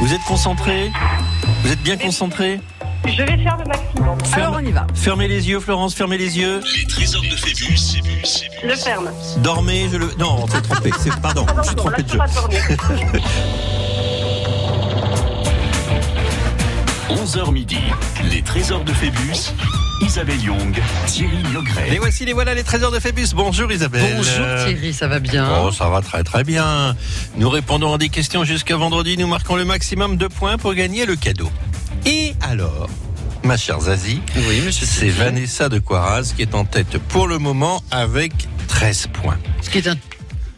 Vous êtes concentré Vous êtes bien concentré Je vais faire le maximum. Ferme- Alors on y va. Fermez les yeux, Florence, fermez les yeux. Les trésors de Phébus. Je ferme. Dormez, je le. Non, on s'est trompé. C'est... Pardon, non, je suis trompé de je jeu. peux pas dormir. 11h midi. Les trésors de Phébus. Isabelle Young, Thierry Et Logret. voici les voilà les trésors de Phébus. Bonjour Isabelle. Bonjour Thierry, ça va bien? Oh, ça va très très bien. Nous répondons à des questions jusqu'à vendredi. Nous marquons le maximum de points pour gagner le cadeau. Et alors, ma chère Zazie, Oui, monsieur. c'est. Vanessa de Coiraz qui est en tête pour le moment avec 13 points. Ce qui est un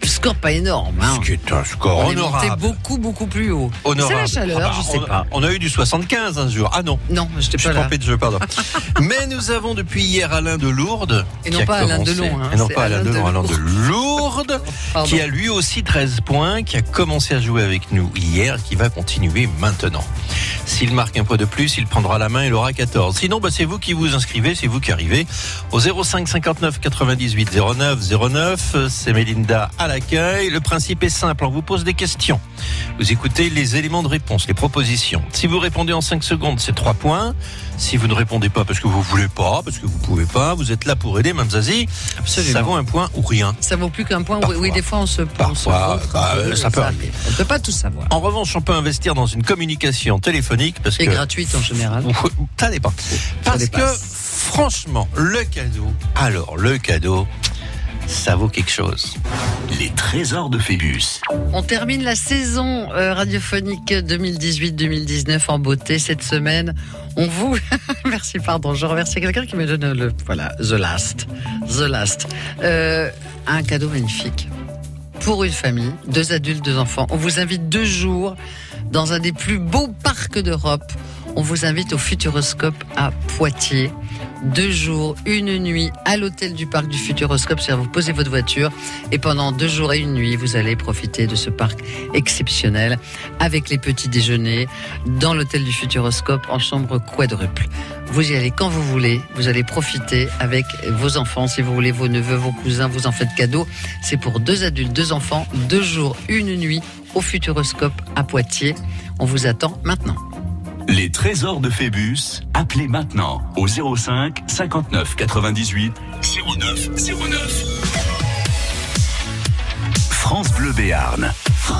score pas énorme. Hein. Ce qui est un score On est monté honorable. beaucoup, beaucoup plus haut. C'est la chaleur, Ah bah, je sais on, pas. On a eu du 75 un jour. Ah non. Non, je Je pas là. trompé de jeu, pardon. Mais nous avons depuis hier Alain de Lourdes. Et non a pas Alain Delon, hein, et non pas Alain Alain Delon, Alain de. Lourdes, Pardon. qui a lui aussi 13 points, qui a commencé à jouer avec nous hier, qui va continuer maintenant. S'il marque un point de plus, il prendra la main, il aura 14. Sinon, bah, c'est vous qui vous inscrivez, c'est vous qui arrivez au 05 59 98 09 09. C'est Mélinda à Le principe est simple, on vous pose des questions. Vous écoutez les éléments de réponse, les propositions. Si vous répondez en 5 secondes, c'est 3 points. Si vous ne répondez pas parce que vous voulez pas, parce que vous pouvez pas, vous êtes là pour aider, Mme Zazie. Absolument. Ça vaut un point ou rien. Ça vaut plus qu'un point. Parfois. Oui, des fois on se on se Parfois, bah, peu, ça peut arriver. arrive. On peut pas tout savoir. En revanche, on peut investir dans une communication téléphonique parce Et que gratuite en général. ça dépend. Parce que franchement, le cadeau, alors le cadeau, ça vaut quelque chose. Les trésors de Phébus. On termine la saison euh, radiophonique 2018-2019 en beauté cette semaine. On vous merci pardon, je remercie quelqu'un qui me donne le voilà The Last, The Last, Euh, un cadeau magnifique pour une famille, deux adultes, deux enfants. On vous invite deux jours dans un des plus beaux parcs d'Europe. On vous invite au Futuroscope à Poitiers. Deux jours, une nuit à l'hôtel du parc du Futuroscope. C'est-à-dire vous posez votre voiture et pendant deux jours et une nuit, vous allez profiter de ce parc exceptionnel avec les petits déjeuners dans l'hôtel du Futuroscope en chambre quadruple. Vous y allez quand vous voulez. Vous allez profiter avec vos enfants. Si vous voulez vos neveux, vos cousins, vous en faites cadeau. C'est pour deux adultes, deux enfants, deux jours, une nuit au Futuroscope à Poitiers. On vous attend maintenant. Les trésors de Phébus. Appelez maintenant au 05 59 98 09 09. France Bleu Béarn. Oh,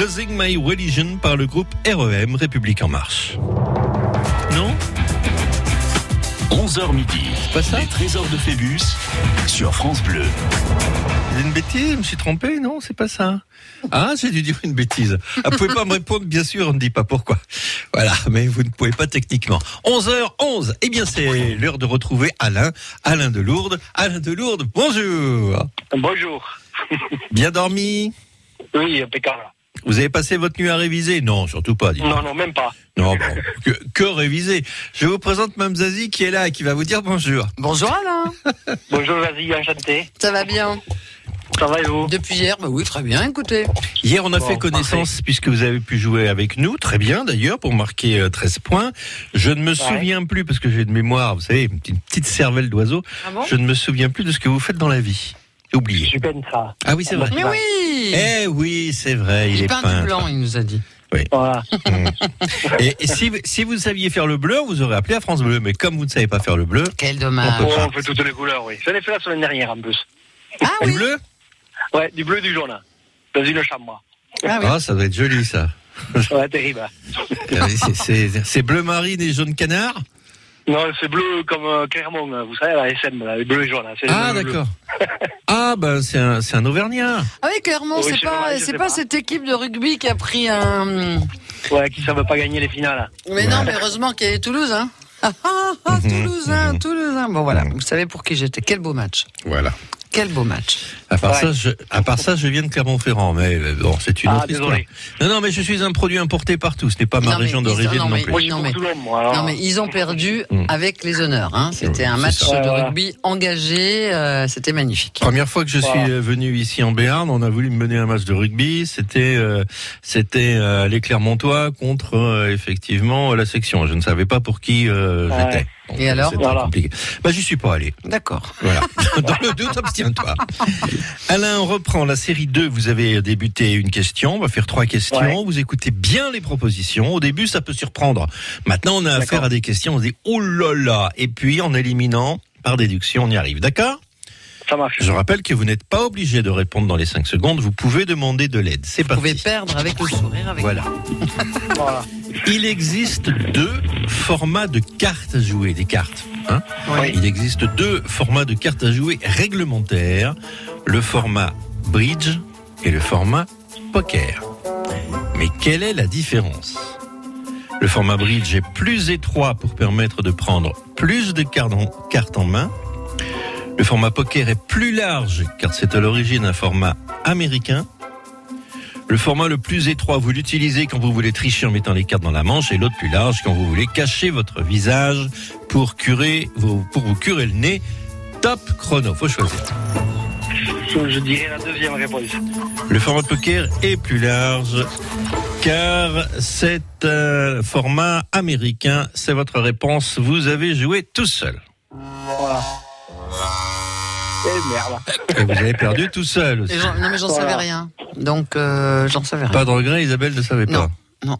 Losing My Religion par le groupe REM, République En Marche. Non? 11h midi. pas ça? Les trésors de Phébus sur France Bleu. C'est une bêtise, je me suis trompé, non, c'est pas ça. Ah, j'ai dû dire une bêtise. Ah, vous pouvez pas me répondre, bien sûr, on ne dit pas pourquoi. Voilà, mais vous ne pouvez pas techniquement. 11h11, eh bien c'est l'heure de retrouver Alain, Alain de Lourdes. Alain de Lourdes, bonjour. Bonjour. Bien dormi? Oui, impeccable. Vous avez passé votre nuit à réviser Non, surtout pas. Non, non, même pas. Non, bon, que, que réviser. Je vous présente Mme Zazie qui est là et qui va vous dire bonjour. Bonjour Alain. Bonjour, vas-y, enchanté. Ça va bien Ça va et vous Depuis hier Bah oui, très bien, écoutez. Hier, on a Bon, fait connaissance puisque vous avez pu jouer avec nous, très bien d'ailleurs, pour marquer euh, 13 points. Je ne me souviens plus, parce que j'ai de mémoire, vous savez, une petite, petite cervelle d'oiseau, Ah bon je ne me souviens plus de ce que vous faites dans la vie. Oublié. Je peine ça. Ah oui, c'est vrai. Mais oui Eh oui, c'est vrai, il, Il est peint du blanc, il nous a dit. Voilà. Et, et si, si vous saviez faire le bleu, vous aurez appelé à France Bleu. Mais comme vous ne savez pas faire le bleu, Quel On dommage. peut Oh, on fait toutes les couleurs, oui. J'en ai fait la semaine dernière en plus. Ah du oui bleu Ouais, du bleu et du jaune. Dans une chambre. Ah oui. Ah, ça doit être joli ça. Ouais, terrible. C'est c'est bleu marine et jaune canard Non, c'est bleu comme euh, Clermont, vous savez, la SM, là, les bleus et jaunes. C'est Ah d'accord. Ah ben c'est un, c'est un Auvergnat. Ah oui, clairement, Oui, c'est pas, je c'est sais pas pas. cette équipe de rugby qui a pris un. Ouais, qui savent pas gagner les finales. Mais non, mais heureusement qu'il y avait Toulouse, hein. Ah, ah, ah, Toulousain, Toulousain. Bon voilà, vous savez pour qui j'étais. Quel beau match. Voilà. Quel beau match. À part, Ouais. ça, je, à part ça, je viens de Clermont-Ferrand, mais euh, bon, c'est une Ah, autre désolé. histoire. Non, non, mais je suis un produit importé partout. Ce n'est pas ma Non, région d'origine non, non, plus. Non, mais-. Non ils ont perdu Mm. avec les honneurs. Hein. C'était Oui, un match ça. de rugby engagé. euh, C'était magnifique. Première fois que je suis Voilà. euh, venu ici en Béarn, on a voulu me mener un match de rugby. C'était, euh, c'était euh, les Clermontois contre euh, effectivement la section. Je ne savais pas pour qui euh, Ouais. j'étais. Et alors Voilà. compliqué. Bah, j'y suis pas allé. D'accord. Voilà. Dans le doute, abstiens-toi. Alain, on reprend la série 2. Vous avez débuté une question. On va faire trois questions. Ouais. Vous écoutez bien les propositions. Au début, ça peut surprendre. Maintenant, on a affaire à des questions. On se dit, oh là là. Et puis, en éliminant, par déduction, on y arrive. D'accord? Ça marche. Je rappelle que vous n'êtes pas obligé de répondre dans les 5 secondes. Vous pouvez demander de l'aide. C'est Vous pouvez parti. perdre avec le sourire. Avec Voilà. Voilà. Il existe deux formats de cartes à jouer, des cartes. Hein Oui. Il existe deux formats de cartes à jouer réglementaires, le format bridge et le format poker. Mais quelle est la différence? Le format bridge est plus étroit pour permettre de prendre plus de cartes en, main. Le format poker est plus large car c'est à l'origine un format américain. Le format le plus étroit, vous l'utilisez quand vous voulez tricher en mettant les cartes dans la manche et l'autre plus large quand vous voulez cacher votre visage pour curer, vous curer le nez. Top chrono, faut choisir. Je, dirais la deuxième réponse. Le format poker est plus large car c'est un format américain. C'est votre réponse. Vous avez joué tout seul. Voilà. Eh merde. Et vous avez perdu tout seul aussi. Non mais j'en Voilà. savais rien. Donc euh, j'en savais rien. Pas de regret, Isabelle ne savait pas. Non,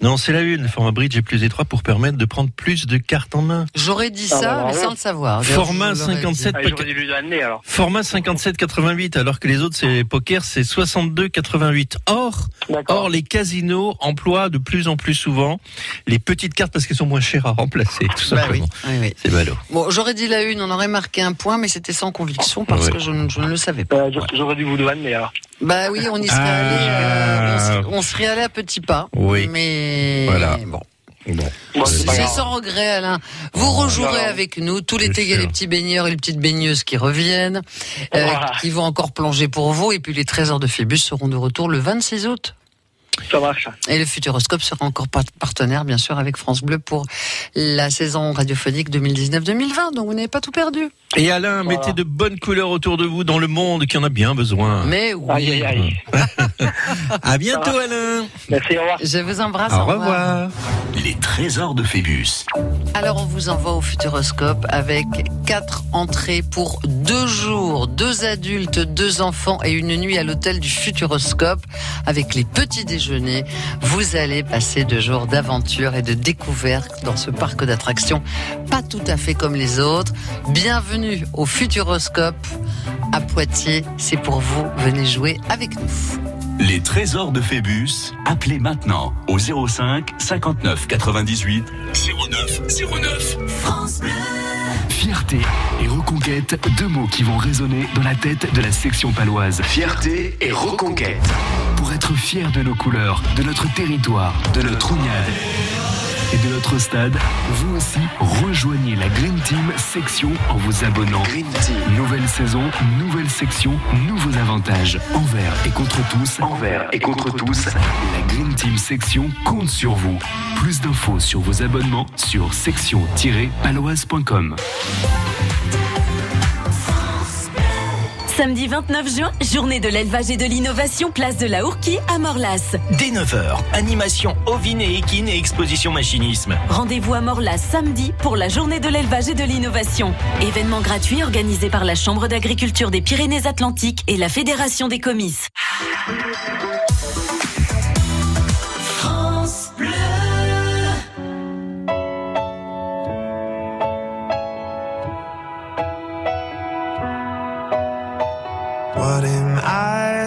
non. C'est la une. Le format bridge est plus étroit pour permettre de prendre plus de cartes en main. J'aurais dit Ah, ça, bah, mais sans le savoir. Format je l'aurais dit. 57 Ah, donner alors. Format 57-88, alors que les autres, c'est poker, c'est 62-88. Or, D'accord. or, les casinos emploient de plus en plus souvent les petites cartes parce qu'elles sont moins chères à remplacer, tout Bah oui, simplement. oui, oui. C'est ballot. Bon, j'aurais dit la une, on aurait marqué un point, mais c'était sans conviction parce Ouais. que je, ne- je ne le savais pas. Euh, j'aurais- J'aurais dû vous donner alors. Bah oui, on y serait Ah. allé, euh, on serait- on serait allé à petits pas. Oui. Mais Voilà. bon. Bon. Bon, c'est sans regret, Alain. Vous rejouerez avec nous. Tout l'été, il y a les petits baigneurs et les petites baigneuses qui reviennent, euh, Voilà. qui vont encore plonger pour vous. Et puis les trésors de Phébus seront de retour le 26 août. Ça marche. Et le Futuroscope sera encore par- partenaire, bien sûr, avec France Bleu pour la saison radiophonique 2019-2020. Donc vous n'avez pas tout perdu. Et Alain, Voilà. mettez de bonnes couleurs autour de vous dans le monde qui en a bien besoin. Mais oui. Aïe, aïe, aïe. À bientôt, Alain. Merci, au revoir. Je vous embrasse. Au revoir. Les trésors de Phébus. Alors on vous envoie au Futuroscope avec quatre entrées pour deux jours, deux adultes, deux enfants et une nuit à l'hôtel du Futuroscope avec les petits déjeuners. Vous allez passer deux jours d'aventure et de découverte dans ce parc d'attractions, pas tout à fait comme les autres. Bienvenue au Futuroscope à Poitiers, c'est pour vous, venez jouer avec nous. Les trésors de Phébus, appelez maintenant au 05 59 98 09 09. Fierté et reconquête, deux mots qui vont résonner dans la tête de la section paloise. Fierté et reconquête. Pour être fiers de nos couleurs, de notre territoire, de notre ognade et de notre stade, vous aussi rejoignez la Green Team section en vous abonnant. Green Team. Nouvelle saison, nouvelle section, nouveaux avantages. Envers et contre tous. Envers et contre tous. La Green Team section compte sur vous. Plus d'infos sur vos abonnements sur section-paloise.com. Samedi 29 juin, journée de l'élevage et de l'innovation, place de la Ourquie à Morlas. Dès 9h, animation ovine et équine et exposition machinisme. Rendez-vous à Morlas samedi pour la journée de l'élevage et de l'innovation. Événement gratuit organisé par la Chambre d'agriculture des Pyrénées-Atlantiques et la Fédération des comices.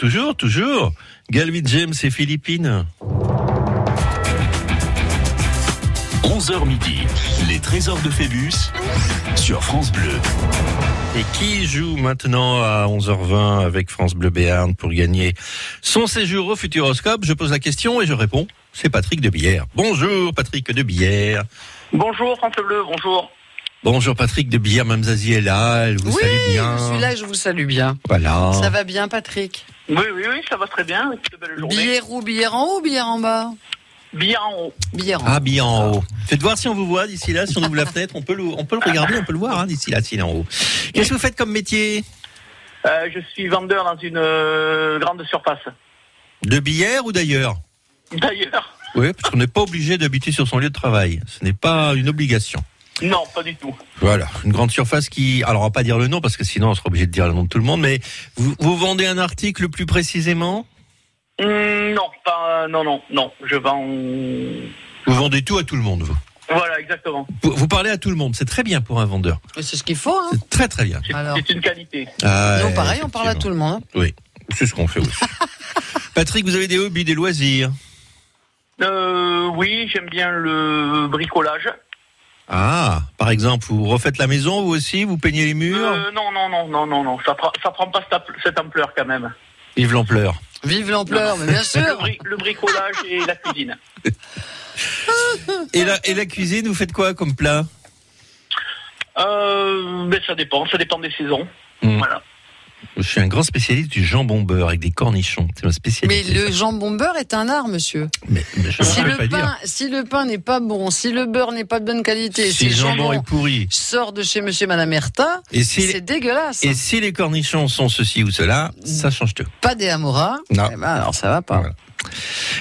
toujours, toujours. Galvin James et Philippines. 11h midi, les trésors de Phébus sur France Bleu. Et qui joue maintenant à 11h20 avec France Bleu Béarn pour gagner son séjour au Futuroscope? Je pose la question et je réponds. C'est Patrick de Bière. Bonjour Patrick de Bière. Bonjour France Bleu, bonjour. Bonjour Patrick de Bière, Mme Zazie est là, elle vous oui, salue bien. je suis là, je vous salue bien. Voilà. Ça va bien, Patrick? Oui, oui, oui, ça va très bien. Belle journée. Billère où Billère en haut ou billère en bas Bien en haut. En haut. Ah, bien en haut. Faites voir si on vous voit d'ici là, si on ouvre la fenêtre, on peut le, on peut le regarder, on peut le voir hein, d'ici là, s'il est en haut. Qu'est-ce que vous faites comme métier Euh, je suis vendeur dans une euh, grande surface. De bière ou d'ailleurs D'ailleurs, Oui, parce qu'on n'est pas obligé d'habiter sur son lieu de travail. Ce n'est pas une obligation. Non, pas du tout. Voilà, une grande surface qui... Alors, on va pas dire le nom, parce que sinon, on sera obligé de dire le nom de tout le monde, mais vous, vous vendez un article plus précisément? Hum, non, pas, non, non, non. Je vends. Vous vendez tout à tout le monde, vous? Voilà, exactement. Vous, vous parlez à tout le monde, c'est très bien pour un vendeur. Mais C'est ce qu'il faut. Hein. C'est très très bien. C'est une qualité. Ah, Nous, ouais, pareil, on parle à tout le monde. Oui, c'est ce qu'on fait aussi. Patrick, vous avez des hobbies, des loisirs? Euh, oui, j'aime bien le bricolage. Ah, par exemple, vous refaites la maison, vous aussi, vous peignez les murs Euh, non, non, non, non, non, non. Ça, prend- ça prend pas cette, ample- cette ampleur quand même. Vive l'ampleur. Vive l'ampleur, mais bien Le, sûr. bri- le bricolage et la cuisine. Et la, et la cuisine, vous faites quoi comme plat? Euh, mais ça dépend, ça dépend des saisons. Hmm. Voilà. Je suis un grand spécialiste du jambon beurre avec des cornichons. C'est ma Mais spécialité. le jambon beurre est un art, monsieur. Mais, mais je Si le, pas dire. pain, si le pain n'est pas bon, si le beurre n'est pas de bonne qualité, Si le jambon est pourri. sort de chez monsieur madame Erta, Et si, c'est dégueulasse. et si les cornichons sont ceci ou cela, ça change tout. Pas des Amora. Non. Eh ben, alors ça va pas. Voilà.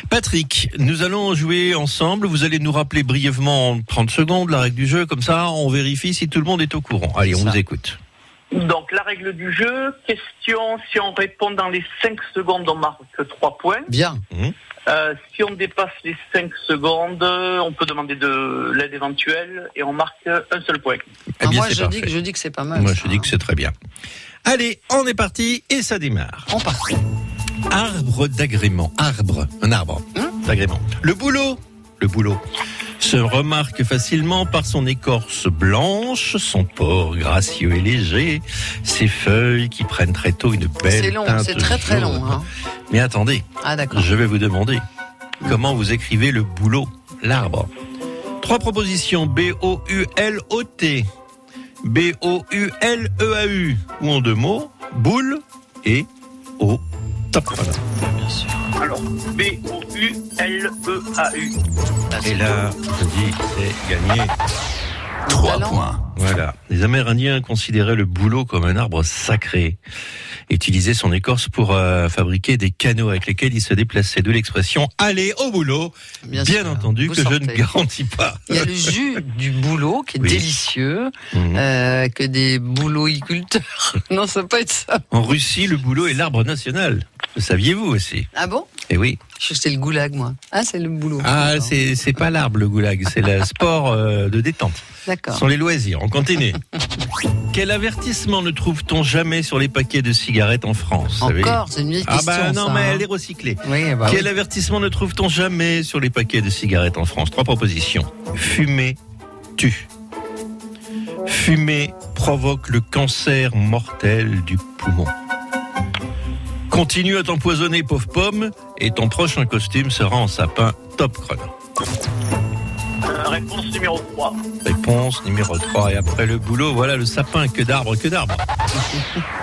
Patrick, nous allons jouer ensemble. Vous allez nous rappeler brièvement en 30 secondes la règle du jeu. Comme ça, on vérifie si tout le monde est au courant. Allez, on Ça. vous écoute. Donc, la règle du jeu, question, si on répond dans les 5 secondes, on marque 3 points. Bien. Euh, si on dépasse les 5 secondes, on peut demander de l'aide éventuelle et on marque un seul point. Eh Ah, bien, moi, je dis, que, je dis que c'est pas mal. Moi, ça, je dis hein. que c'est très bien. Allez, on est parti et ça démarre. On part. Arbre d'agrément. Arbre. Un arbre d'agrément. Le boulot. Le boulot. Se remarque facilement par son écorce blanche, son port gracieux et léger, ses feuilles qui prennent très tôt une belle C'est long, teinte c'est très très long. hein. Mais attendez, Ah d'accord. je vais vous demander comment vous écrivez le boulot, l'arbre. Trois propositions B-O-U-L-O-T, B-O-U-L-E-A-U, ou en deux mots, boule et O. Top. Voilà. Alors, B-O-U-L-E-A-U. Et là, je dis, c'est gagné. Trois points. Voilà. Les Amérindiens considéraient le bouleau comme un arbre sacré. Utilisaient son écorce pour euh, fabriquer des canaux avec lesquels ils se déplaçaient. De l'expression "aller au boulot", Bien, bien, sûr. entendu Vous que je ne garantis pas. Il y a le jus du boulot qui est Oui. délicieux, Mhm. euh, que des bouloticulteurs. non, ça peut pas être ça. En Russie, le boulot est l'arbre national. Le saviez-vous aussi? Ah bon? Eh oui. C'est le goulag, moi. Ah, c'est le boulot. Ah, c'est pas l'arbre le goulag, c'est le sport euh, de détente. Sont les loisirs. On continue. Quel avertissement ne trouve-t-on jamais sur les paquets de cigarettes en France Encore, c'est une vieille Ah question. bah non, ça, mais hein. elle est recyclée. Oui, bah Quel oui. avertissement ne trouve-t-on jamais sur les paquets de cigarettes en France? Trois propositions. Fumer tue. Fumer provoque le cancer mortel du poumon. Continue à t'empoisonner, pauvre pomme, et ton prochain costume sera en sapin top chrono. Euh, réponse numéro 3. Réponse numéro 3. Et après le boulot, voilà le sapin. Que d'arbres, que d'arbres.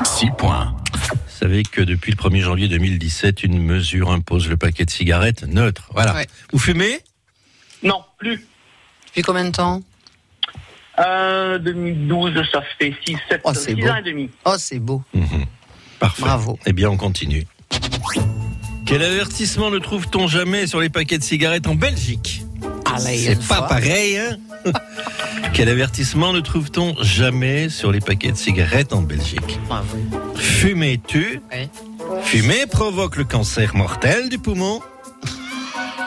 Six points. Vous savez que depuis le 1er janvier 2017, une mesure impose le paquet de cigarettes neutre. Voilà. Ouais. Vous fumez? Non, plus. Depuis combien de temps? Euh, 2012, ça fait 6, 7, Oh, c'est 6 beau. ans et demi. Oh, c'est beau. Mhm. Parfait. Bravo. Eh bien, on continue. Quel avertissement ne trouve-t-on jamais sur les paquets de cigarettes en Belgique? C'est pas fois. pareil, hein? Quel avertissement ne trouve-t-on jamais sur les paquets de cigarettes en Belgique? Bravo. Fumer tue. Oui. Fumer provoque le cancer mortel du poumon.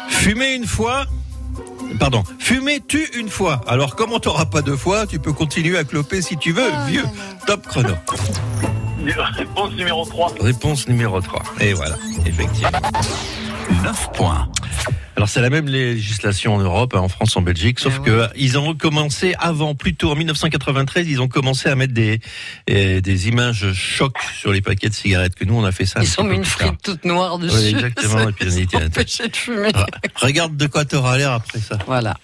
Fumer une fois. Pardon. Fumer tue une fois. Alors, comme t'auras pas deux fois, tu peux continuer à cloper si tu veux, Ah, vieux. non, Top chrono. Réponse numéro 3. Réponse numéro 3. Et voilà, effectivement. Neuf points. Alors c'est la même législation en Europe, hein, en France, en Belgique, sauf Eh que ils ont recommencé avant, plutôt en 1993, ils ont commencé à mettre des euh, des images chocs sur les paquets de cigarettes. Que nous on a fait ça. Ils ont mis une frite toute noire dessus. Oui, exactement, et puis on Ça les empêchait de fumer. Ah, Regarde de quoi t'auras l'air après ça. Voilà.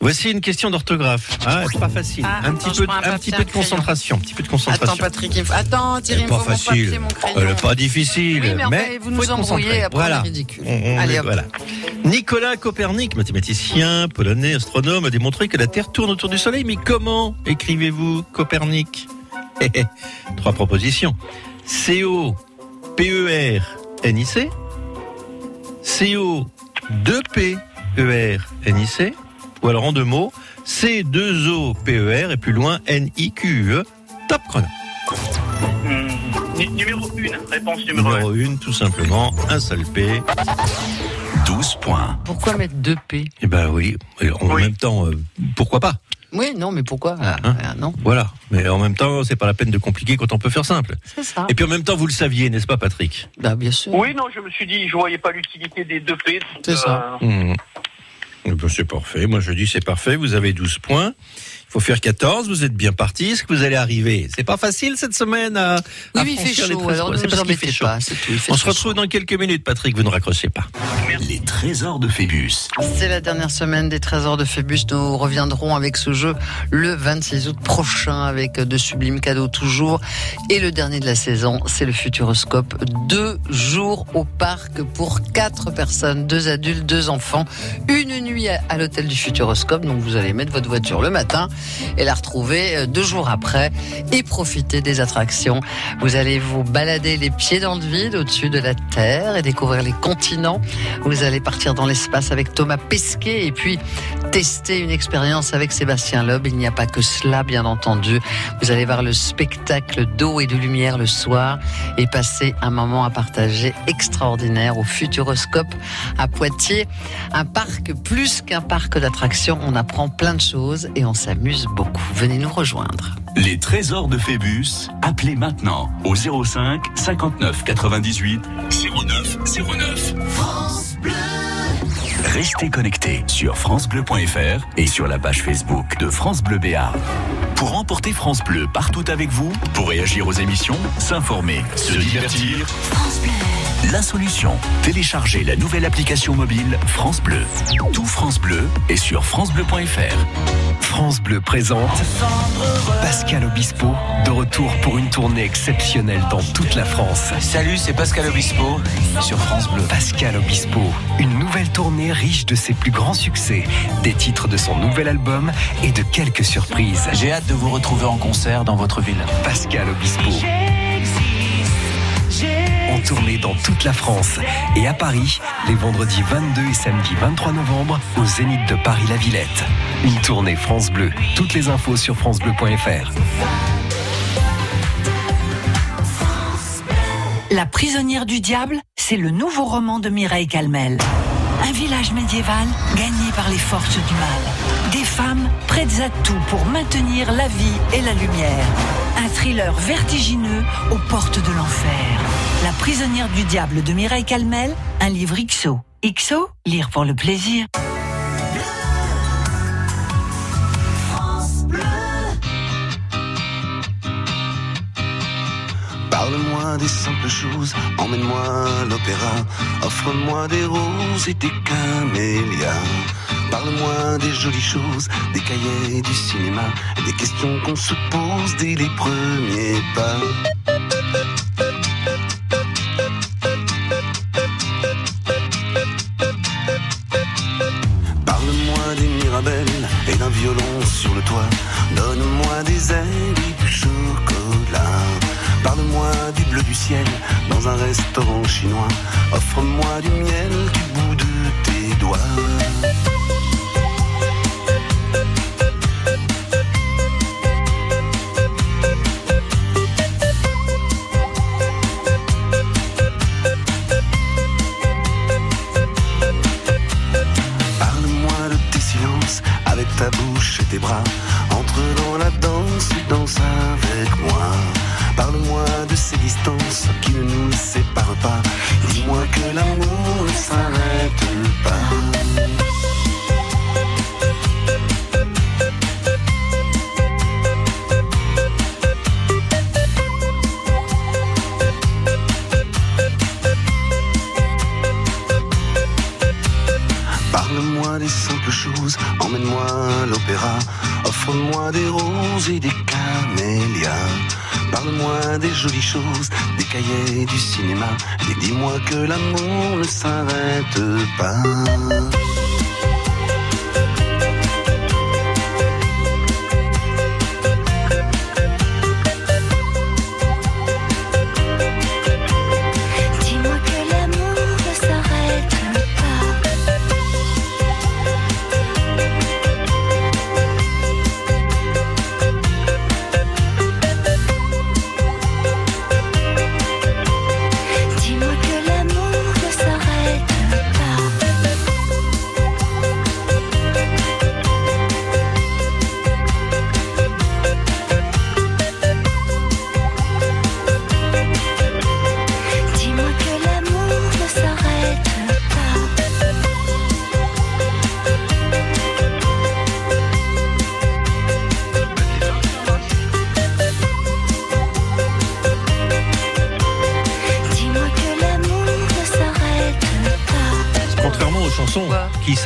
Voici une question d'orthographe. Ah, c'est pas facile. Ah, un attends, petit peu, prends un un papier, petit peu un de concentration, un petit peu de Attends, concentration. Patrick, il faut... Attends, Thierry, il pas mon facile. papier, mon pas difficile. Oui, mais vous nous embrouillez, après, voilà. ridicule. On- on Allez, est- hop. voilà. Nicolas Copernic, mathématicien polonais, astronome, a démontré que la Terre tourne autour du Soleil. Mais comment écrivez-vous Copernic? Trois propositions. C-O-P-E-R-N-I-C. 2P-E-R-N-I-C ou alors en deux mots C2O-P-E-R et plus loin N-I-Q-U-E. Top chrono. Nu- numéro 1, réponse numéro 1. Numéro 1, tout simplement, un seul P. 12 points. Pourquoi mettre deux P? Eh ben oui, en Oui. même temps, euh, pourquoi pas? Oui, non, mais pourquoi? Ah, Hein ah, Non, Voilà. Mais en même temps, c'est pas la peine de compliquer quand on peut faire simple. c'est ça. Et puis en même temps, vous le saviez, n'est-ce pas, Patrick? Bah, bien sûr. Oui, non, je me suis dit, je voyais pas l'utilité des deux P. C'est ça. Mmh. Eh ben, C'est parfait. Moi, je dis c'est parfait. Vous avez 12 points. Faut faire 14. Vous êtes bien parti. Est-ce que vous allez arriver? C'est pas facile cette semaine à. Oui, à mais il fait franchir les chaud, 13 alors ne C'est nous parce qu'il embêtez fait chaud. pas, tout. fait On se retrouve chaud. dans quelques minutes, Patrick. Vous ne raccrochez pas. Les trésors de Phébus. C'est la dernière semaine des Trésors de Phébus. Nous reviendrons avec ce jeu le 26 août prochain avec de sublimes cadeaux toujours. Et le dernier de la saison, c'est le Futuroscope. Deux jours au parc pour quatre personnes, deux adultes, deux enfants. Une nuit à l'hôtel du Futuroscope. Donc vous allez mettre votre voiture le matin et la retrouver euh, deux jours après et profiter des attractions. Vous allez vous balader les pieds dans le vide au-dessus de la Terre et découvrir les continents. Vous allez partir dans l'espace avec Thomas Pesquet et puis tester une expérience avec Sébastien Loeb. Il n'y a pas que cela, bien entendu. Vous allez voir le spectacle d'eau et de lumière le soir et passer un moment à partager extraordinaire au Futuroscope à Poitiers. Un parc plus qu'un parc d'attractions. On apprend plein de choses et on s'amuse beaucoup. Venez nous rejoindre. Les trésors de Phébus, appelez maintenant au 05 59 98 09 09. Restez connectés sur francebleu.fr et sur la page Facebook de France Bleu Béarn. Pour emporter France Bleu partout avec vous, pour réagir aux émissions, s'informer, se divertir. La solution, téléchargez la nouvelle application mobile France Bleu. Tout France Bleu est sur francebleu.fr. France Bleu présente Pascal Obispo, de retour pour une tournée exceptionnelle dans toute la France. Salut, c'est Pascal Obispo sur France Bleu. Pascal Obispo, une nouvelle tournée riche de ses plus grands succès, des titres de son nouvel album et de quelques surprises. J'ai hâte de vous retrouver en concert dans votre ville. Pascal Obispo. En tournée dans toute la France et à Paris, les vendredis 22 et samedi 23 novembre, au Zénith de Paris-La Villette. Une tournée France Bleu. Toutes les infos sur francebleu.fr. La prisonnière du diable, c'est le nouveau roman de Mireille Calmel. Un village médiéval gagné par les forces du mal. Des femmes prêtes à tout pour maintenir la vie et la lumière. Un thriller vertigineux aux portes de l'enfer. La prisonnière du diable de Mireille Calmel, un livre XO. XO, lire pour le plaisir. Des simples choses, emmène-moi à l'opéra, offre-moi des roses et des camélias. Parle-moi des jolies choses, des cahiers du cinéma, des questions qu'on se pose dès les premiers pas. Parle-moi des mirabelles et d'un violon sur le toit. Donne-moi des ailes et du chocolat. Parle-moi du bleu du ciel dans un restaurant chinois. Offre-moi du miel du bout de tes doigts.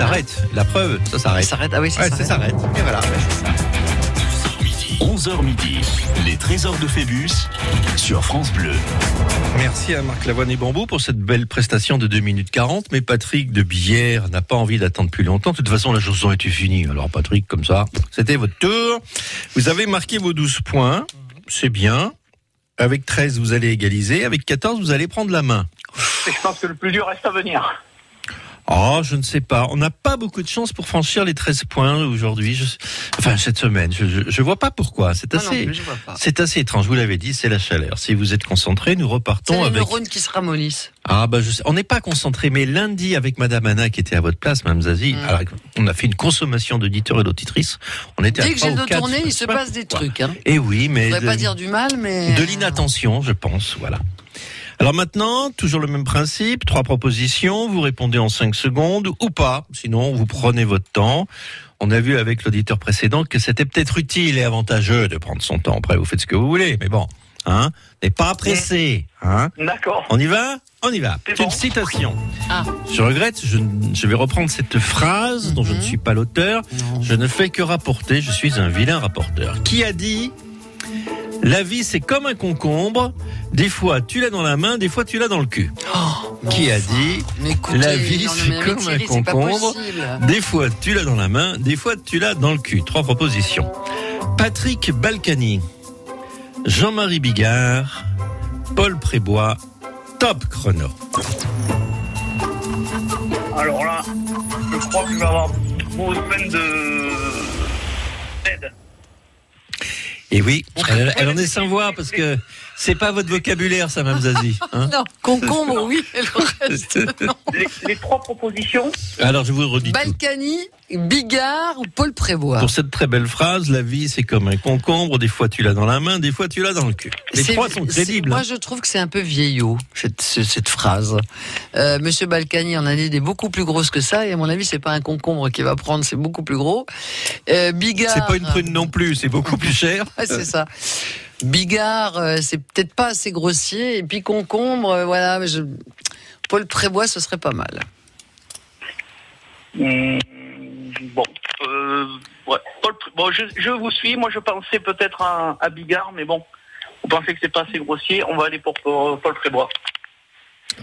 S'arrête. La preuve, ça s'arrête. Ça s'arrête, ah oui, ça Ouais, s'arrête. s'arrête. Et voilà. 11h midi, les trésors de Phébus sur France Bleu. Merci à Marc Lavoine et Bambou pour cette belle prestation de 2 minutes 40. Mais Patrick de Bière n'a pas envie d'attendre plus longtemps. De toute façon, la chanson était finie. Alors Patrick, comme ça, c'était votre tour. Vous avez marqué vos 12 points. C'est bien. Avec 13, vous allez égaliser. Avec 14, vous allez prendre la main. Et je pense que le plus dur reste à venir. Oh, je ne sais pas. On n'a pas beaucoup de chance pour franchir les 13 points aujourd'hui. Je- Enfin, cette semaine. Je, je vois pas pourquoi. C'est assez, c'est assez étrange. Vous l'avez dit, c'est la chaleur. Si vous êtes concentré, nous repartons les avec. neurones qui se ramollissent. Ah bah je sais. on n'est pas concentré, mais lundi avec Madame Anna qui était à votre place, Madame Zazie, Mm. alors, on a fait une consommation d'auditeurs et d'auditrices. On était à Dès que j'ai quatre, tournées, je il se pas passe des trucs. Hein. Eh oui, Je mais voudrais de, pas dire du mal, mais. de l'inattention, je pense. Voilà. Alors maintenant, toujours le même principe, trois propositions, vous répondez en cinq secondes ou pas, sinon vous prenez votre temps. On a vu avec l'auditeur précédent que c'était peut-être utile et avantageux de prendre son temps. Après, vous faites ce que vous voulez, mais bon, hein, n'est pas pressé, hein. D'accord. On y va? On y va. C'est une citation. Ah. Je regrette, je, je vais reprendre cette phrase dont je ne suis pas l'auteur. Je ne fais que rapporter, je suis un vilain rapporteur. Qui a dit La vie c'est comme un concombre, des fois tu l'as dans la main, des fois tu l'as dans le cul. Qui a dit Mais écoutez, La vie c'est comme un Thierry, concombre, des fois tu l'as dans la main, des fois tu l'as dans le cul. Trois propositions. Patrick Balkany, Jean-Marie Bigard, Paul Prébois, top chrono. Alors là, je crois que je vais avoir besoin de Et oui, elle, elle en est sans voix parce que c'est pas votre vocabulaire, ça, Mme Zazie. hein. Non, concombre, oui, le reste, non. Les, les trois propositions. Alors, je vous redis tout. Balkany, Bigard ou Paul Prévost Pour cette très belle phrase, la vie c'est comme un concombre, des fois tu l'as dans la main, des fois tu l'as dans le cul. Les trois sont crédibles. Moi, hein. je trouve que c'est un peu vieillot, cette, ce- cette phrase. Euh, Monsieur Balkany en a dit des beaucoup plus grosses que ça, et à mon avis, c'est pas un concombre qui va prendre, c'est beaucoup plus gros. Euh, Bigard. C'est pas une prune non plus, c'est beaucoup plus cher. Ouais, c'est ça. Bigard, euh, c'est peut-être pas assez grossier, et puis concombre, euh, voilà. je- Paul Prébois, ce serait pas mal. Hmm, bon, euh, bon je, je vous suis. Moi, je pensais peut-être à, à Bigard, mais bon, vous pensez que c'est pas assez grossier. On va aller pour, pour Paul Prébois.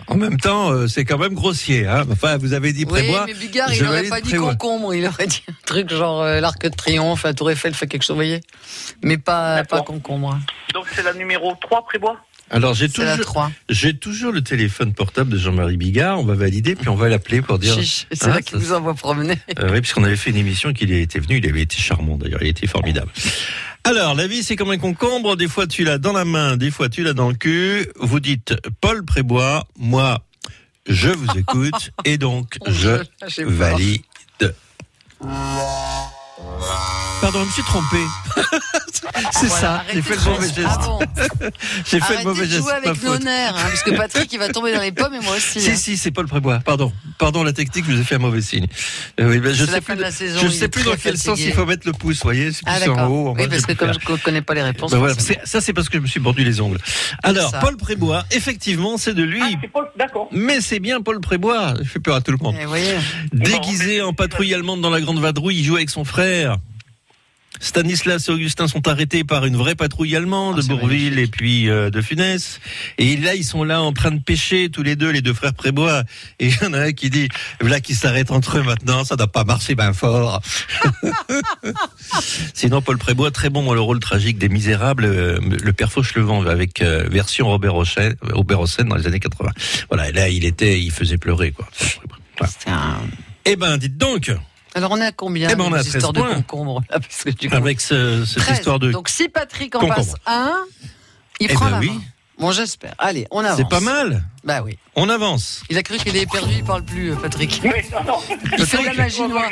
En même temps, euh, c'est quand même grossier. Hein. Enfin, vous avez dit Prébois. oui, mais Bigard, je il n'aurait pas dit Prébois. concombre, il aurait dit un truc genre euh, l'arc de triomphe, la tour Eiffel fait quelque chose, vous voyez Mais pas, pas concombre. Donc, c'est la numéro 3, Prébois? Alors j'ai C'est la toujours, 3. j'ai toujours le téléphone portable de Jean-Marie Bigard. On va valider, puis on va l'appeler pour dire. Chiche, c'est Hein, là qu'il vous envoie promener. Euh, oui, puisqu'on avait fait une émission qu'il était venu, il avait été charmant d'ailleurs, il était formidable. Alors, la vie c'est comme un concombre, des fois tu l'as dans la main, des fois tu l'as dans le cul. Vous dites Paul Prébois, moi je vous écoute et donc je valide. Pardon, je me suis trompé. c'est Voilà, ça, arrêtez j'ai fait le mauvais geste. Ah bon J'ai fait Arrêtez le mauvais de geste. jouer ma avec nos nerfs, hein, parce que Patrick, il va tomber dans les pommes et moi aussi. Si, hein. si, c'est Paul Prébois. Pardon. Pardon, la technique, je vous ai fait un mauvais signe. Euh, oui, ben, je C'est sais plus, de la saison, je il sais est plus très dans quel sens il faut mettre le pouce, voyez. C'est Ah plus en haut. en Oui, parce que comme je ne connais pas les réponses. Ben voilà, ça, c'est parce que je me suis mordu les ongles. Alors. Paul Prébois, effectivement, c'est de lui. Ah, d'accord. Mais c'est bien Paul Prébois. Je fais peur à tout le monde. Eh, Déguisé en patrouille allemande dans la Grande Vadrouille, il joue avec son frère. Stanislas et Augustin sont arrêtés par une vraie patrouille allemande Ah, de c'est Bourville magnifique. et puis euh, de Funès. Et là, ils sont là en train de pêcher, tous les deux, les deux frères Prébois. Et il y en a un qui dit, là, qui s'arrête entre eux maintenant, ça doit pas marcher bien fort. Sinon, Paul Prébois, très bon dans le rôle tragique des Misérables, euh, le père Fauchelevent avec euh, version Robert Hossein, Robert Hossein dans les années 80. Voilà, et là, il était, il faisait pleurer, quoi. Voilà. Un- Eh ben, dites donc, Alors on est à combien Eh ben, on de a ces 13 histoires de concombre là, parce que du coup, avec ce- cette 13. histoire de... Donc si Patrick en concombre. passe un, il Eh prend ben la oui. main. Bon, j'espère. Allez, on avance. C'est pas mal. Bah oui. On avance. Il a cru qu'il est perdu, il parle plus, euh, Patrick. Oui, non, non. Il fait la magie noire.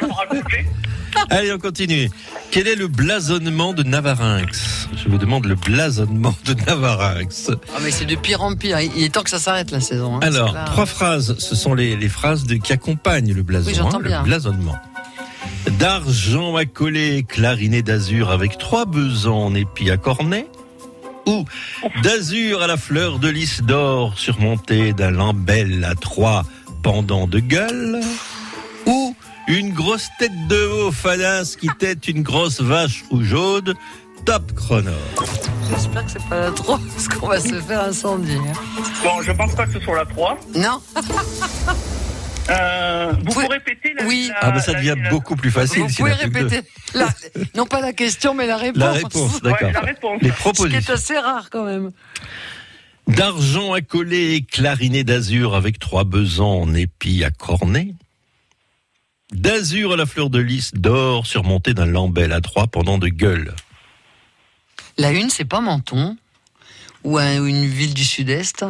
Allez, on continue. Quel est le blasonnement de Navarinx Je vous demande le blasonnement de Navarinx. Ah mais c'est de pire en pire. Il est temps que ça s'arrête la saison. hein, Alors, là- trois phrases, ce sont les, les phrases de, qui accompagnent le blason, Oui, j'entends hein, bien. le blasonnement. D'argent à coller, clarinet d'azur avec trois besants en épi à cornet ou d'azur à la fleur de lys d'or surmonté d'un lambel à trois pendants de gueule ou Une grosse tête de veau fadasse qui tête une grosse vache rougeaude. Top chrono. J'espère que c'est pas la 3 parce qu'on va se faire incendier. hein. Bon, je pense pas que ce soit la 3. Non Euh, vous pouvez répéter la Oui. Ah bah ça devient beaucoup plus facile. Vous pouvez répéter la- non pas la question mais la réponse. La réponse, d'accord. Ouais, la réponse. Les Ce qui est propositions. assez rare quand même. D'argent à coller et clarinet d'azur avec trois besants en épi à cornet. D'azur à la fleur de lys, d'or surmonté d'un lambel à trois pendant de gueules. La une c'est pas Menton ou une ville du sud-est.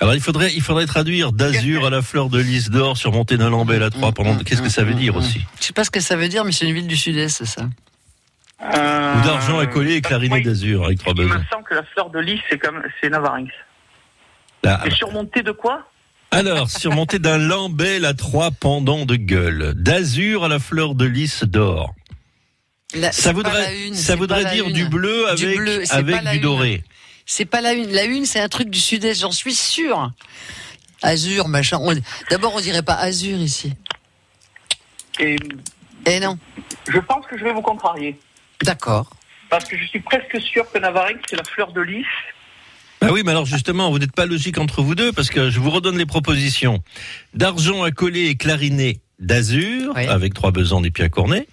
Alors il faudrait, il faudrait traduire d'azur à la fleur de lys, d'or surmonté d'un lambel à trois pendant. de- Qu'est-ce que ça veut dire aussi? Je sais pas ce que ça veut dire mais c'est une ville du sud-est c'est ça. Euh, Ou d'argent à coller et clarinet d'azur avec trois Il me semble que la fleur de lys, c'est comme c'est Navarinx. Là, Et surmonté de quoi? Alors, surmonté d'un lambel à trois pendants de gueules, d'azur à la fleur de lys d'or. La- Ça c'est voudrait, une, ça c'est voudrait dire une. du bleu Du avec, bleu, c'est pas avec du une. doré. C'est pas la une. La une, c'est un truc du sud-est, j'en suis sûr. Azur, machin. On- D'abord, on dirait pas Azur ici. Et Eh non. je pense que je vais vous contrarier. D'accord. Parce que je suis presque sûr que Navarinx, c'est la fleur de lys. Ah oui, mais alors justement, vous n'êtes pas logique entre vous deux parce que je vous redonne les propositions. D'argent à coller et clarinet d'azur Oui. avec trois besants des pieds à cornet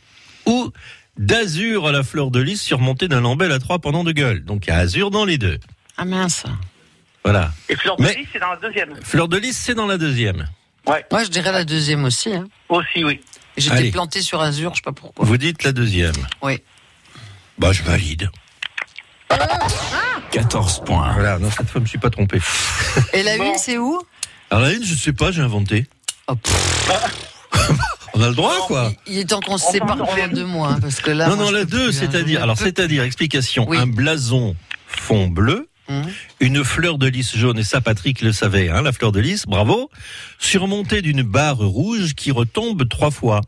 ou d'azur à la fleur de lys surmonté d'un lambel à trois pendants de gueule. Donc il y a azur dans les deux. Ah mince. Voilà. Et fleur de Mais- lys, c'est dans la deuxième. Fleur de lys, c'est dans la deuxième. Ouais, Moi, je dirais la deuxième aussi. hein. aussi, oui. J'étais Allez. planté sur Azur, je sais pas pourquoi. Vous dites la deuxième. Oui. Bah, je valide. 14 points. Voilà, non, cette fois, je me suis pas trompé. Et la Bon. une, c'est où? Alors la une, je sais pas, j'ai inventé. Oh, On a le droit, quoi. Il est temps qu'on se sépare pendant deux mois, parce que là. non, moi, non, la deux, hein. c'est-à-dire, alors c'est-à-dire, explication, Oui. un blason fond bleu, Hum. une fleur de lys jaune, et ça Patrick le savait, hein, la fleur de lys, bravo, surmontée d'une barre rouge qui retombe trois fois,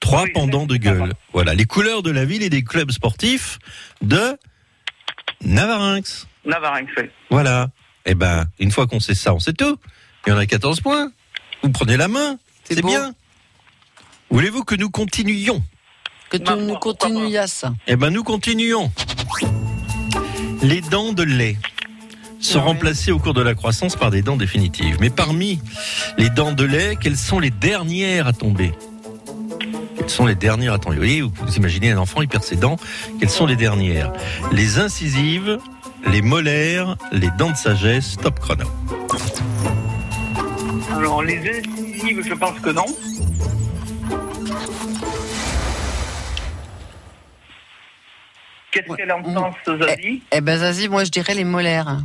trois Oui, pendants de gueule. Voilà, les couleurs de la ville et des clubs sportifs de Navarinx. Navarinx, oui. Voilà. Eh ben, une fois qu'on sait ça, on sait tout. Il y en a 14 points. Vous prenez la main. C'est bien. Voulez-vous que nous continuions Que tu nous continuasses. Eh ben, nous continuons. Les dents de lait sont Ouais. remplacées au cours de la croissance par des dents définitives. Mais parmi les dents de lait, quelles sont les dernières à tomber Quelles sont les dernières à tomber Vous voyez, vous imaginez un enfant, il perd ses dents. Quelles sont les dernières Les incisives, les molaires, les dents de sagesse, top chrono. Alors, les incisives, je pense que non. Qu'est-ce Ouais. qu'elle en pense, Zazie Eh ben, Zazie, moi, je dirais les molaires.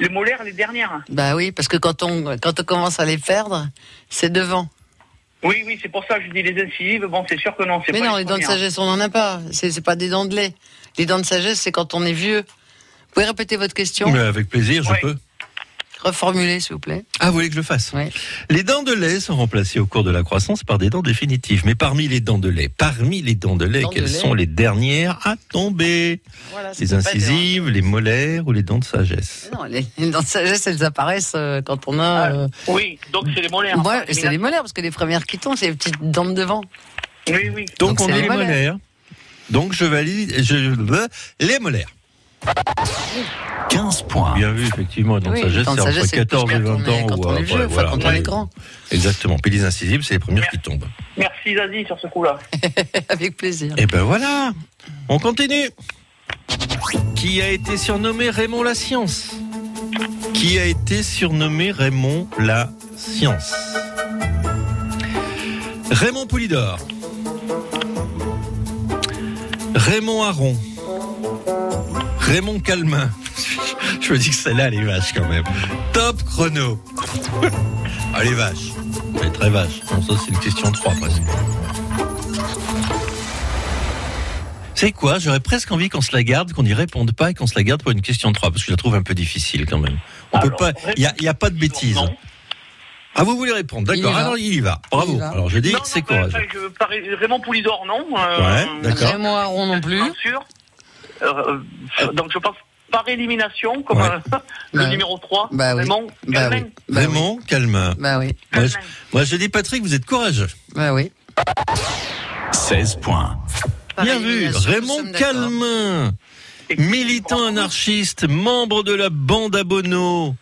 Les molaires, les dernières Bah oui, parce que quand on, quand on commence à les perdre, c'est devant. Oui, oui, c'est pour ça que je dis les incisives. Bon, c'est sûr que non. c'est Mais pas non, les dents de sagesse, on n'en a pas. C'est c'est pas des dents de lait. Les dents de sagesse, c'est quand on est vieux. Vous pouvez répéter votre question? Mais avec plaisir, je Ouais. peux. Reformuler, s'il vous plaît. Ah, vous voulez que je le fasse. Les dents de lait sont remplacées au cours de la croissance par des dents définitives. Mais parmi les dents de lait, parmi les dents de lait, Dents de quelles lait. sont les dernières à tomber Voilà, Les incisives, les molaires ou les dents de sagesse? Non, les, les dents de sagesse, elles apparaissent euh, quand on a. euh, Oui, donc c'est les molaires. Ouais, c'est les molaires, parce que les premières qui tombent, c'est les petites dents de devant. Oui, oui. Donc, Donc on dit les les molaires. molaires. Donc je valide, je veux les molaires. 15 points. Bien vu, effectivement, dents Oui, sagesse, c'est entre sagesse, c'est 14 et plus 20 quand on est- ans. quand ou, on est vieux, quand on grand. Exactement. Puis les incisives, c'est les premières qui tombent. Merci, Zazie, sur ce coup-là. Avec plaisir. Et ben voilà, on continue. Qui a été surnommé Raymond la Science? Qui a été surnommé Raymond la Science? Raymond Poulidor. Raymond Aron. Raymond Calmin. Je me dis que celle-là, elle est vache quand même. Top chrono. Ah, les vaches. Elle est très vache. Bon, ça, c'est une question de 3 presque. C'est quoi? J'aurais presque envie qu'on se la garde, qu'on n'y réponde pas et qu'on se la garde pour une question de 3, parce que je la trouve un peu difficile quand même. On peut pas. Il n'y a, il y a pas de bêtises. Non. Ah, vous voulez répondre D'accord. Alors, il y va. Bravo. Il y va. Alors, je dis Non, que c'est courageux. Raymond Poulidor, non. euh, Ouais, d'accord. Raymond Aron non plus. Bien sûr. Euh, euh, donc je pense. par élimination, comme Ouais. euh, le Bah, numéro 3, bah oui. Raymond Bah Calmin. oui. Raymond, calme. Bah oui. Moi je, moi, je dis, Patrick, vous êtes courageux. Bah oui. 16 points. Par Bien vu. Raymond. Calmin, militant anarchiste, membre de la bande à Bono,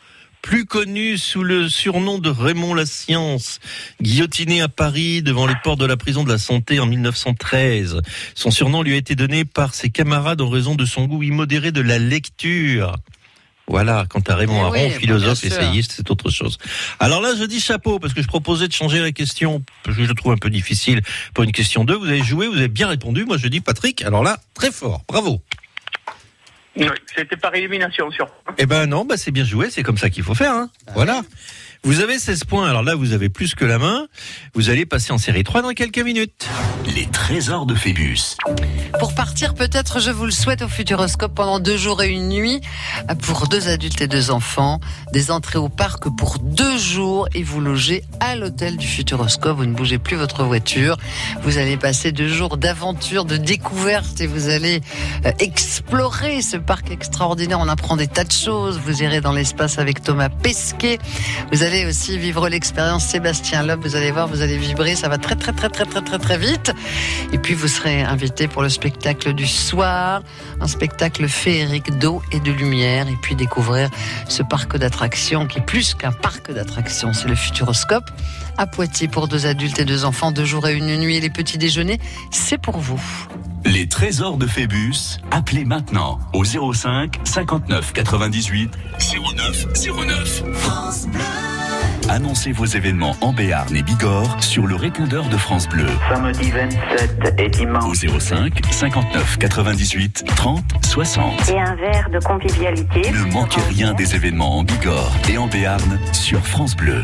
plus connu sous le surnom de Raymond la Science, guillotiné à Paris devant les portes de la prison de la Santé en 1913. Son surnom lui a été donné par ses camarades en raison de son goût immodéré de la lecture. Voilà, quant à Raymond Eh Aron, oui, philosophe, essayiste, c'est autre chose. Alors là, je dis chapeau, parce que je proposais de changer la question, parce que je le trouve un peu difficile pour une question 2. Vous avez joué, vous avez bien répondu. Moi, je dis Patrick, alors là, très fort, bravo. Oui, c'était par élimination, sur. Eh ben non, bah c'est bien joué, c'est comme ça qu'il faut faire. Hein. Voilà. Vous avez 16 points, alors là, vous avez plus que la main. Vous allez passer en série 3 dans quelques minutes. Les trésors de Phébus. Pour partir, peut-être, je vous le souhaite au Futuroscope pendant deux jours et une nuit, pour deux adultes et deux enfants, des entrées au parc pour deux jours et vous logez à l'hôtel du Futuroscope. Vous ne bougez plus votre voiture. Vous allez passer deux jours d'aventure, de découverte et vous allez euh, explorer ce parc extraordinaire. On apprend des tas de choses. Vous irez dans l'espace avec Thomas Pesquet. Vous allez aussi vivre l'expérience Sébastien Loeb. Vous allez voir, vous allez vibrer. Ça va très, très, très, très, très, très, très vite. Et puis vous serez invité pour le spectacle du soir, un spectacle féerique d'eau et de lumière, et puis découvrir ce parc d'attractions qui est plus qu'un parc d'attractions, c'est le Futuroscope à Poitiers pour deux adultes et deux enfants, deux jours et une nuit. Et les petits déjeuners, c'est pour vous. Les trésors de Phébus, appelez maintenant au 05 59 98 09 09. France Bleu. Annoncez vos événements en Béarn et Bigorre sur le répondeur de France Bleu. Samedi 27 et dimanche. Au 05 59 98 30 60. Et un verre de convivialité. Ne manquez rien des événements en Bigorre et en Béarn sur France Bleu.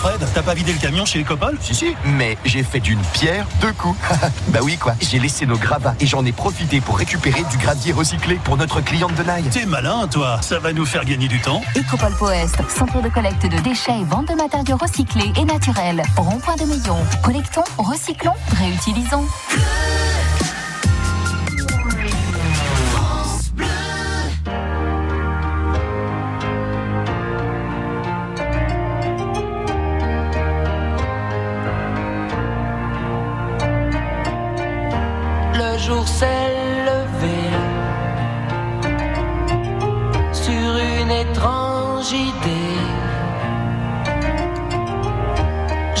Fred, t'as pas vidé le camion chez les Copoles? Si, si, mais j'ai fait d'une pierre deux coups. bah oui, quoi. J'ai laissé nos gravats et j'en ai profité pour récupérer du gravier recyclé pour notre cliente de Naï. T'es malin, toi. Ça va nous faire gagner du temps. Écopole Poest, centre de collecte de déchets et vente de matériaux recyclés et naturels. Rond-point de Meillon. Collectons, recyclons, réutilisons.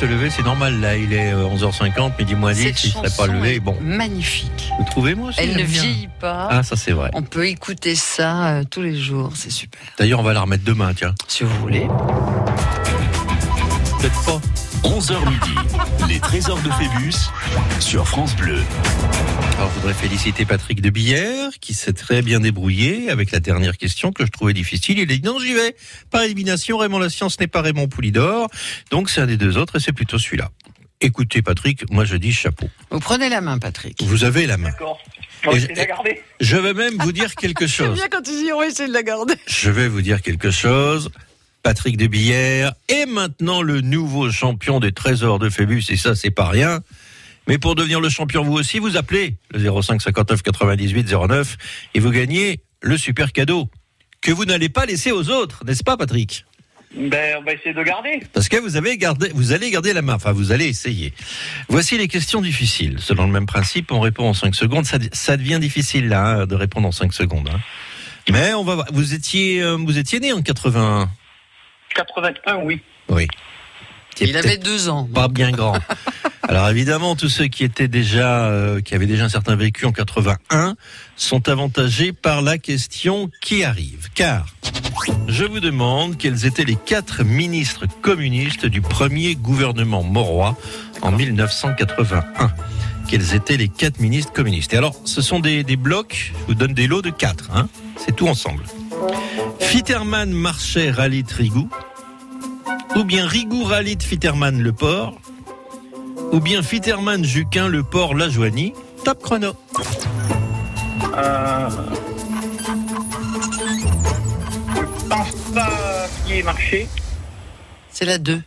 Se lever, c'est normal. Là, il est euh, 11h50, midi moins 10, Cette il serait pas chanson levé. est Bon, magnifique. vous trouvez moi aussi, Elle ne bien. vieillit pas. Ah, ça c'est vrai. On peut écouter ça euh, tous les jours, c'est super. D'ailleurs, on va la remettre demain, tiens. Si vous voulez. Peut-être pas. 11h midi, les trésors de Phébus sur France Bleu. Alors, je voudrais féliciter Patrick de Billère, qui s'est très bien débrouillé avec la dernière question que je trouvais difficile. Il a dit non, j'y vais. Par élimination, Raymond La Science n'est pas Raymond Poulidor. Donc, c'est un des deux autres et c'est plutôt celui-là. Écoutez, Patrick, moi je dis chapeau. Vous prenez la main, Patrick. Vous avez la main. D'accord. Et On va je- essayer de la garder. Je vais même vous dire quelque chose. bien quand tu dis on va essayer de la garder. Je vais vous dire quelque chose. Patrick de Billère est maintenant le nouveau champion des trésors de Phébus et ça c'est pas rien. Mais pour devenir le champion vous aussi, vous appelez le 05 59 98 09 et vous gagnez le super cadeau que vous n'allez pas laisser aux autres, n'est-ce pas Patrick? Ben, on va essayer de garder. Parce que vous avez gardé, vous allez garder la main. Enfin, vous allez essayer. Voici les questions difficiles. Selon le même principe, on répond en 5 secondes. Ça, ça devient difficile là hein, de répondre en 5 secondes. hein. Mais on va voir. Vous étiez, euh, vous étiez né en 81. 81, oui. Oui. Il avait deux ans. Pas bien grand. Alors évidemment, tous ceux qui étaient déjà, euh, qui avaient déjà un certain vécu en 81, sont avantagés par la question qui arrive. Car je vous demande quels étaient les quatre ministres communistes du premier gouvernement Mauroy en 1981. Quels étaient les quatre ministres communistes? Et alors, ce sont des, des blocs. Je vous donne des lots de quatre. Hein, C'est tout ensemble. Fitterman, Marchais, Ralit, Rigou. Ou bien Rigou, Ralit, Fitterman, Le Port. Ou bien Fitterman, Juquin, Le Port, La Joigny. Top chrono. Euh... Je pense pas qu'il ait marché. C'est la 2.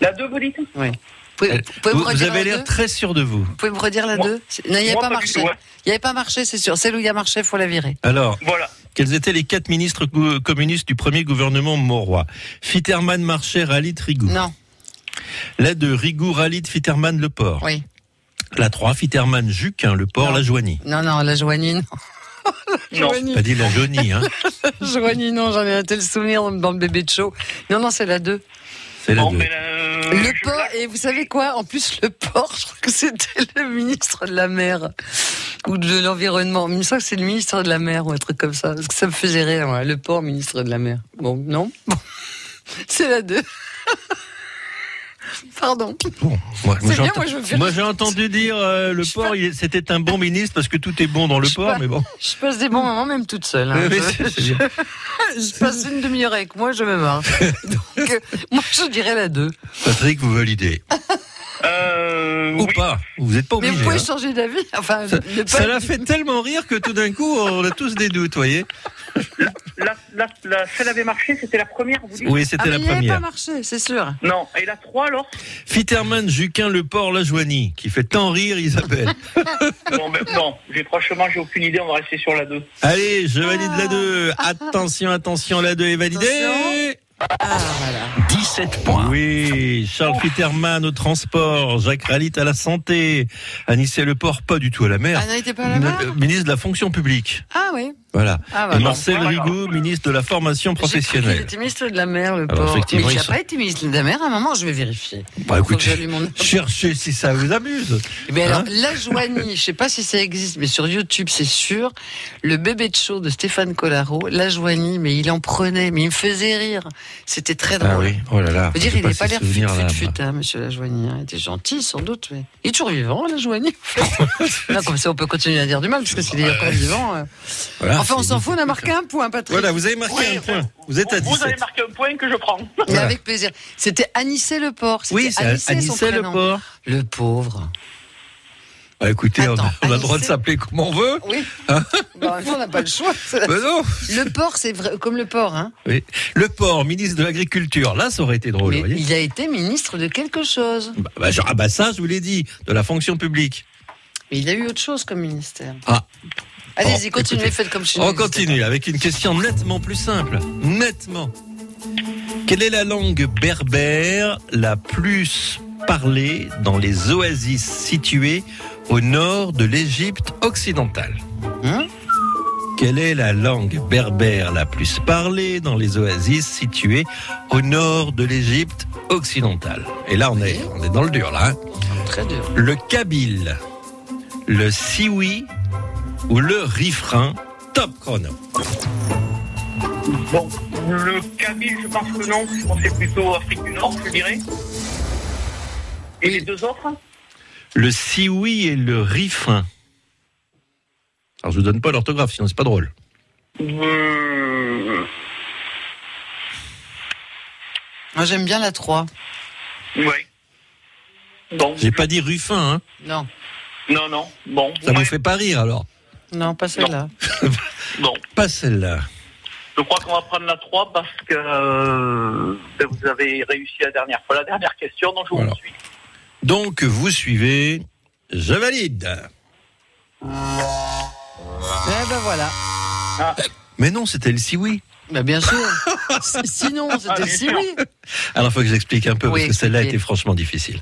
La 2, vous dites? Oui. Vous pouvez, Euh, vous pouvez Vous, me vous redire avez la l'air très sûr de vous. Vous pouvez me redire la Moi- 2 Non, il n'y avait moi, pas marché. Il n'y avait pas marché, c'est sûr. Celle où il y a marché, il faut la virer. Alors, Voilà. Quels étaient les quatre ministres communistes du premier gouvernement Mauroy Fitterman, Marchais, Ralit, Rigou. Non, La 2, Rigou, Ralit, Fitterman, Le Port. oui. La 3, Fitterman, Juquin, Le Port, Non. La Joigny. Non, non, la Joigny, non. Non. Pas dit La Joigny, hein. Joigny, non, j'en ai un tel souvenir dans le bébé de show. Non, non, c'est la 2. C'est la Bon, 2. Mais Le je- port, et vous savez quoi? En plus, le port, je crois que c'était le ministre de la mer ou de l'environnement. Il me semble que c'est le ministre de la mer ou un truc comme ça. Parce que ça me faisait rire. Le port, ministre de la mer. Bon, non? Bon. C'est la 2. Pardon. C'est j'ai bien, moi, je j'ai entendu dire euh, le porc, il- c'était un bon ministre parce que tout est bon dans le porc, mais bon. Je passe des bons moments, même toute seule. hein. Oui, Je- bien. je passe une demi-heure avec moi, je me marre. Donc, euh, moi, je dirais la 2. Patrick, vous validez. Euh, Ou pas. Vous n'êtes pas Mais obligé. vous pouvez hein. changer d'avis. Enfin, Ça l'a fait tellement rire que tout d'un coup, on a tous des doutes, vous voyez. La, la, la, celle avait marché, c'était la première, vous dites Oui, c'était Ah, mais la première. pas marché, c'est sûr. Non, et la 3 alors? Fitterman, Juquin, Le Port, La Joigny, qui fait tant rire Isabelle. Non, ben, non j'ai, franchement, j'ai aucune idée, on va rester sur la 2. Allez, je valide la 2. Attention, attention, la 2 est validée. Ah, 17 points. Oui, Charles Fitterman au transport, Jacques Ralit à la santé, Anissé Le Port pas du tout à la mer. Ah, il pas à la mer Euh, Ministre de la fonction publique. Ah oui. Voilà. Ah, bah, Et. Marcel Voilà. Rigaud, ministre de la formation Il professionnelle. était ministre de la mer, le Alors, port. Mais effectivement, il n'a sont- pas été ministre de la mer à un moment, je vais vérifier. Bah écoutez, mon- cherchez si ça vous amuse. Mais alors, Hein la Joanie, je sais pas si ça existe, mais sur YouTube, c'est sûr. Le bébé de show de Stéphane Collaro, la Joanie, mais il en prenait, mais il me faisait rire. C'était très drôle. Ah oui, oh là là. Faut dire, il n'avait ces pas l'air fut fut fut, hein, monsieur la Joanie. hein. Il était gentil, sans doute, mais il est toujours vivant, la Joanie. en fait. non, comme ça, on peut continuer à dire du mal, parce que s'il est encore vivant. euh. Voilà, enfin, on s'en fout, on a marqué un point, Patrick. Voilà, vous avez marqué un point. Vous êtes à Vous 17. avez marqué un point que je prends. Mais avec plaisir. C'était Anissé le port. C'était Oui, c'est Anissé, son Anissé le prénom. port. Le pauvre. Bah, écoutez, on a- Attends, on a, le droit de s'appeler comme on veut. Oui. Hein temps, on n'a pas le choix. Bah non. Le port, c'est vrai, comme le port, hein. Oui. Le port, ministre de l'Agriculture. Là, ça aurait été drôle, Mais voyez. il a été ministre de quelque chose. Bah, bah, genre, ah bah ça, je vous l'ai dit, de la fonction publique. Mais il a eu autre chose comme ministère. Ah. Allez-y, Bon, continuez, écoutez, faites comme chez On nous. continue avec une question nettement plus simple. Nettement. Quelle est la langue berbère la plus parlée dans les oasis situées au nord de l'Égypte occidentale Hein Quelle est la langue berbère la plus parlée dans les oasis situées au nord de l'Égypte occidentale? Et là, on est, on est dans le dur, là. hein. Très dur. Le kabyle, le siwi ou le rifrain Top chrono. Bon, le Kabyle, je pense que non. Je c'est plutôt Afrique du Nord, je dirais. Et les deux autres? Le siwi et le rifrain. Alors, je vous donne pas l'orthographe, sinon c'est pas drôle. Euh, Moi, j'aime bien la 3. Ouais. Bon. J'ai pas dit ruffin, hein. Non. Non, non. Bon. Ça vous fait pas rire alors Non, pas celle-là. Bon. Pas celle-là. Je crois qu'on va prendre la 3 parce que euh, vous avez réussi la dernière fois. La dernière question, donc je vous Voilà. suis. Donc, vous suivez. Je valide. Eh ben voilà. Mais non, c'était le siwi. Bah, bien sûr. Si- Sinon, c'était Ah, le si oui. Alors, il faut que j'explique un peu, Oui, parce que celle-là était franchement difficile.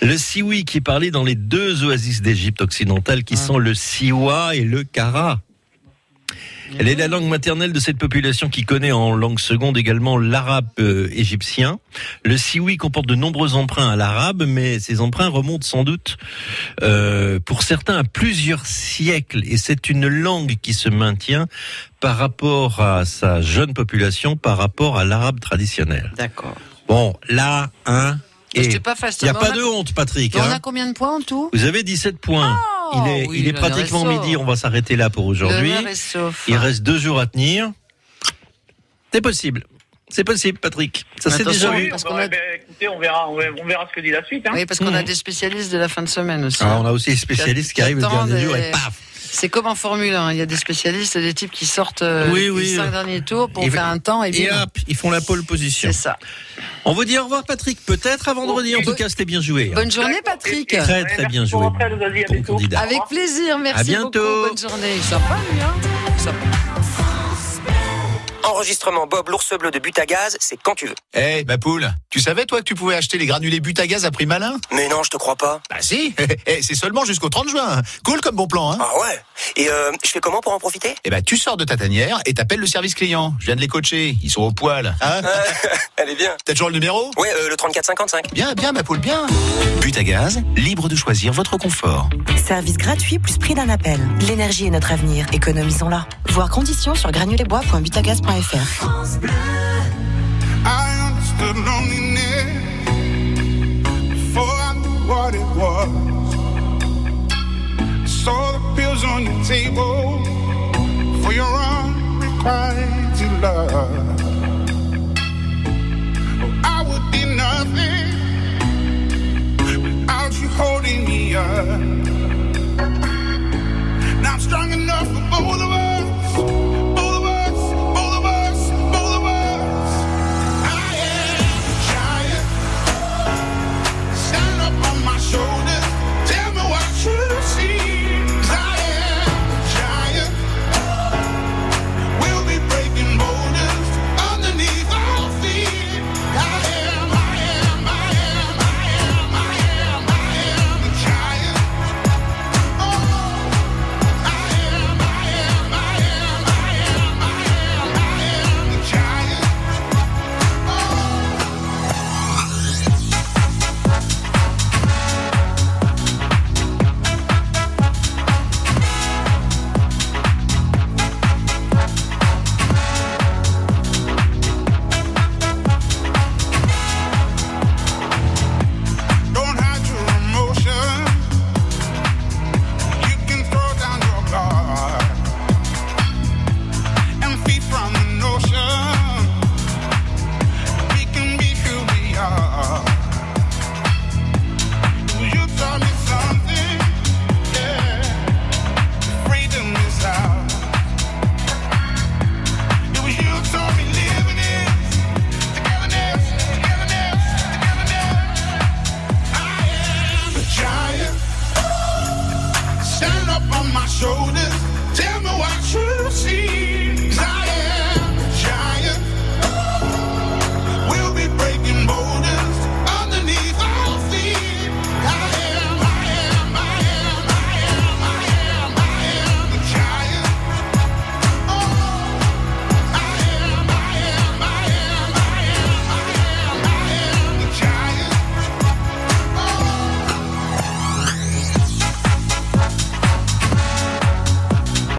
Le siwi qui est parlé dans les deux oasis d'Égypte occidentale, Ah. qui sont le siwa et le kara. Elle est la langue maternelle de cette population qui connaît en langue seconde également l'arabe euh, égyptien. Le siwi comporte de nombreux emprunts à l'arabe, mais ces emprunts remontent sans doute euh, pour certains à plusieurs siècles. Et c'est une langue qui se maintient par rapport à sa jeune population, par rapport à l'arabe traditionnel. D'accord. Bon, là, hein. Et C'était pas facile. Il n'y a pas a- de honte, Patrick. On hein. a combien de points en tout? Vous avez 17 points. Oh, il est, oui, il est le pratiquement midi. On va s'arrêter là pour aujourd'hui. Il reste deux jours à tenir. C'est possible. C'est possible, Patrick. Ça s'est déjà parce a- eh ben, écoutez, on verra, on verra, ce que dit la suite. Hein. Oui, parce qu'on a des spécialistes de la fin de semaine aussi. Ah, on a aussi des spécialistes qui arrivent le dernier jour et paf C'est comme en Formule 1, il y a des spécialistes, des types qui sortent euh, Oui, les oui. cinq derniers tours pour Et- faire un temps et, Et hop, ils font la pole position. C'est ça. On vous dit au revoir, Patrick. Peut-être à vendredi. En tout cas, c'était bien joué. hein. Bonne journée, Patrick. Très, très bien joué. Bon candidat. Avec plaisir, merci À bientôt. beaucoup. Bonne journée. Sympa, lui, hein? Sympa. Enregistrement Bob l'ours bleu de but à gaz, c'est quand tu veux. Eh, ma poule, tu savais toi que tu pouvais acheter les granulés but à gaz à prix malin? Mais non, je te crois pas. Bah si, Eh, c'est seulement jusqu'au 30 juin. Cool comme bon plan, hein Ah ouais Et euh, je fais comment pour en profiter? Eh ben, tu sors de ta tanière et t'appelles le service client. Je viens de les coacher, ils sont au poil. Hein? Elle est bien. T'as toujours le numéro? Ouais, euh, le 3455. Bien, bien, ma poule, bien. But à gaz, libre de choisir votre confort. Service gratuit plus prix d'un appel. L'énergie est notre avenir, économisons-la. Voir conditions sur francebleu.fr. I what it was. Saw the pills on the table for your unrequited love. Oh, I would be nothing without you holding me up. Now I'm strong enough for both of us.